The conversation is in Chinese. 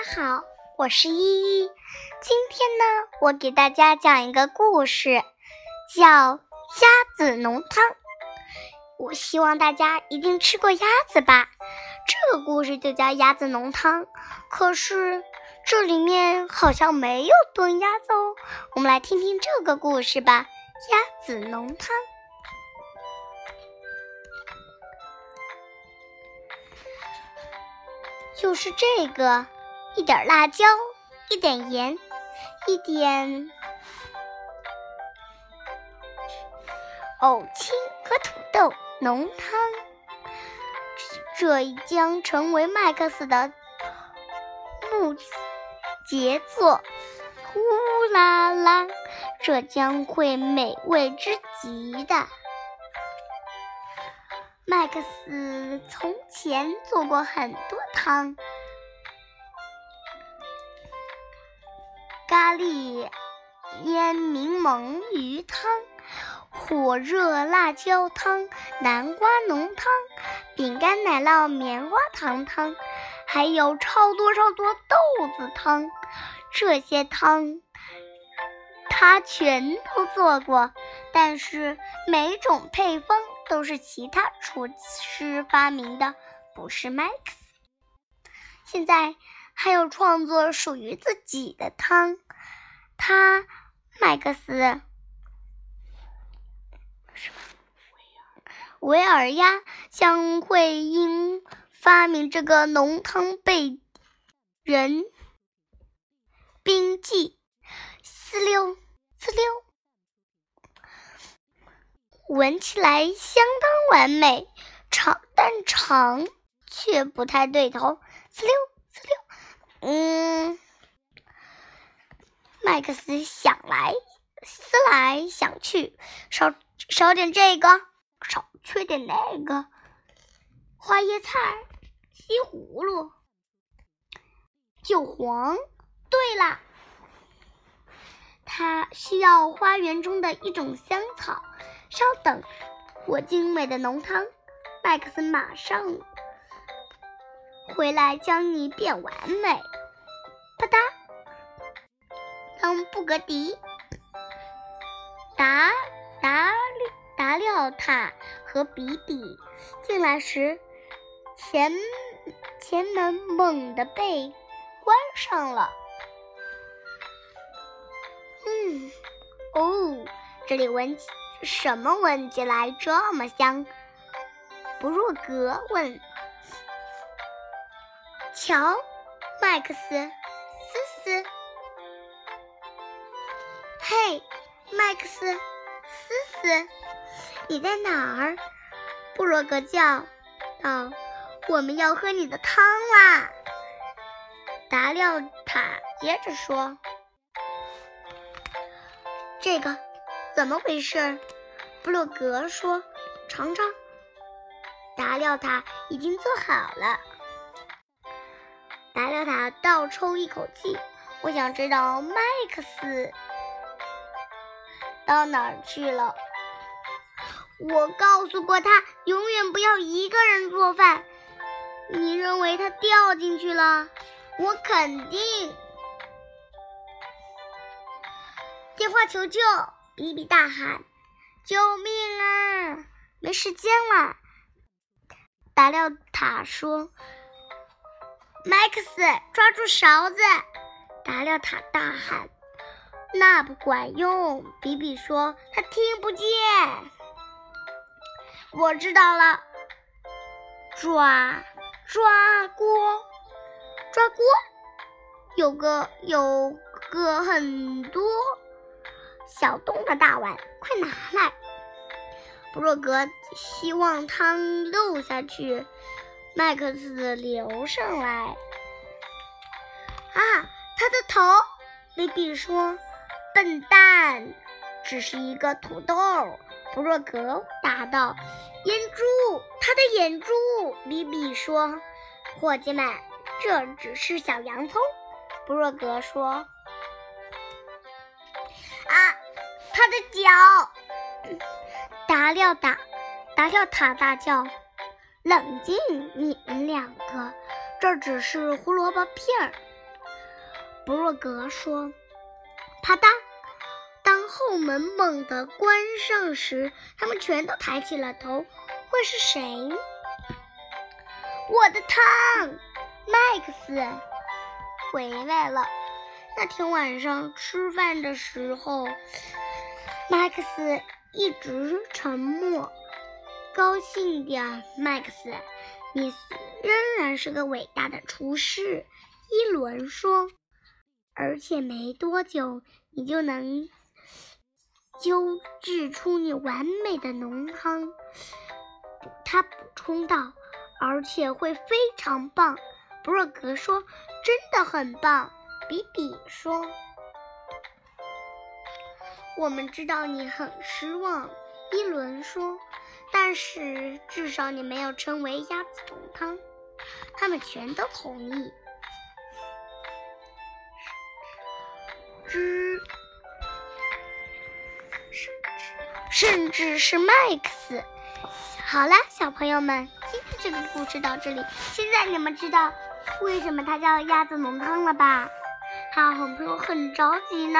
家好，我是依依。今天呢，我给大家讲一个故事，叫《鸭子浓汤》。我希望大家一定吃过鸭子吧？这个故事就叫鸭子浓汤。可是这里面好像没有炖鸭子哦。我们来听听这个故事吧，《鸭子浓汤》。就是这个，一点辣椒，一点盐，一点藕青和土豆浓汤，这将成为麦克斯的木杰作。呼啦啦，这将会美味之极的。麦克斯从前做过很多汤：咖喱腌柠檬鱼汤、火热辣椒汤、南瓜浓汤、饼干奶酪棉花糖汤，还有超多超多豆子汤。这些汤他全都做过，但是每种配方。都是其他厨师发明的，不是麦克斯。现在还有创作属于自己的汤，他麦克斯维尔鸭将会因发明这个浓汤被人冰记。呲溜呲溜。闻起来相当完美，长但长却不太对头。呲溜呲溜，嗯，麦克斯想来思来想去，少少点这个，少缺点那个。花椰菜、西葫芦、韭黄。对了，他需要花园中的一种香草。稍等，我精美的浓汤，麦克斯马上回来将你变完美。啪嗒，当布格迪、达达达廖塔和比比进来时，前前门猛地被关上了。嗯，哦，这里闻起。什么闻起来这么香？布若格问。瞧，麦克斯，思思。嘿，麦克斯，思思，你在哪儿？布洛格叫道：“我们要喝你的汤啦！”达廖塔接着说：“这个。”怎么回事？布洛格说：“尝尝。”达廖塔已经做好了。达廖塔倒抽一口气：“我想知道麦克斯到哪儿去了。我告诉过他，永远不要一个人做饭。你认为他掉进去了？我肯定。电话求救！”比比大喊：“救命啊！没时间了。”达廖塔说：“麦克斯，抓住勺子！”达廖塔大喊：“那不管用。”比比说：“他听不见。”我知道了，抓抓锅，抓锅，有个有个很多。小洞的大碗，快拿来！布洛格希望汤漏下去，麦克斯流上来。啊，他的头！雷比说：“笨蛋，只是一个土豆。”布洛格答道：“眼珠，他的眼珠。”比比说：“伙计们，这只是小洋葱。”布洛格说。啊他的脚，达廖达达廖塔大叫：“冷静，你们两个，这只是胡萝卜片儿。”布洛格说：“啪嗒！”当后门猛地关上时，他们全都抬起了头。会是谁？我的汤，麦克斯回来了。那天晚上吃饭的时候，麦克斯一直沉默。高兴点，麦克斯，你仍然是个伟大的厨师。伊伦说，而且没多久，你就能揪制出你完美的浓汤。他补充道，而且会非常棒。布洛格说，真的很棒。比比说，我们知道你很失望。伊伦说，但是至少你没有称为鸭子浓汤。他们全都同意。之，甚至是麦克斯。好了，小朋友们，今天这个故事到这里。现在你们知道为什么它叫鸭子浓汤了吧？它很不很着急呢。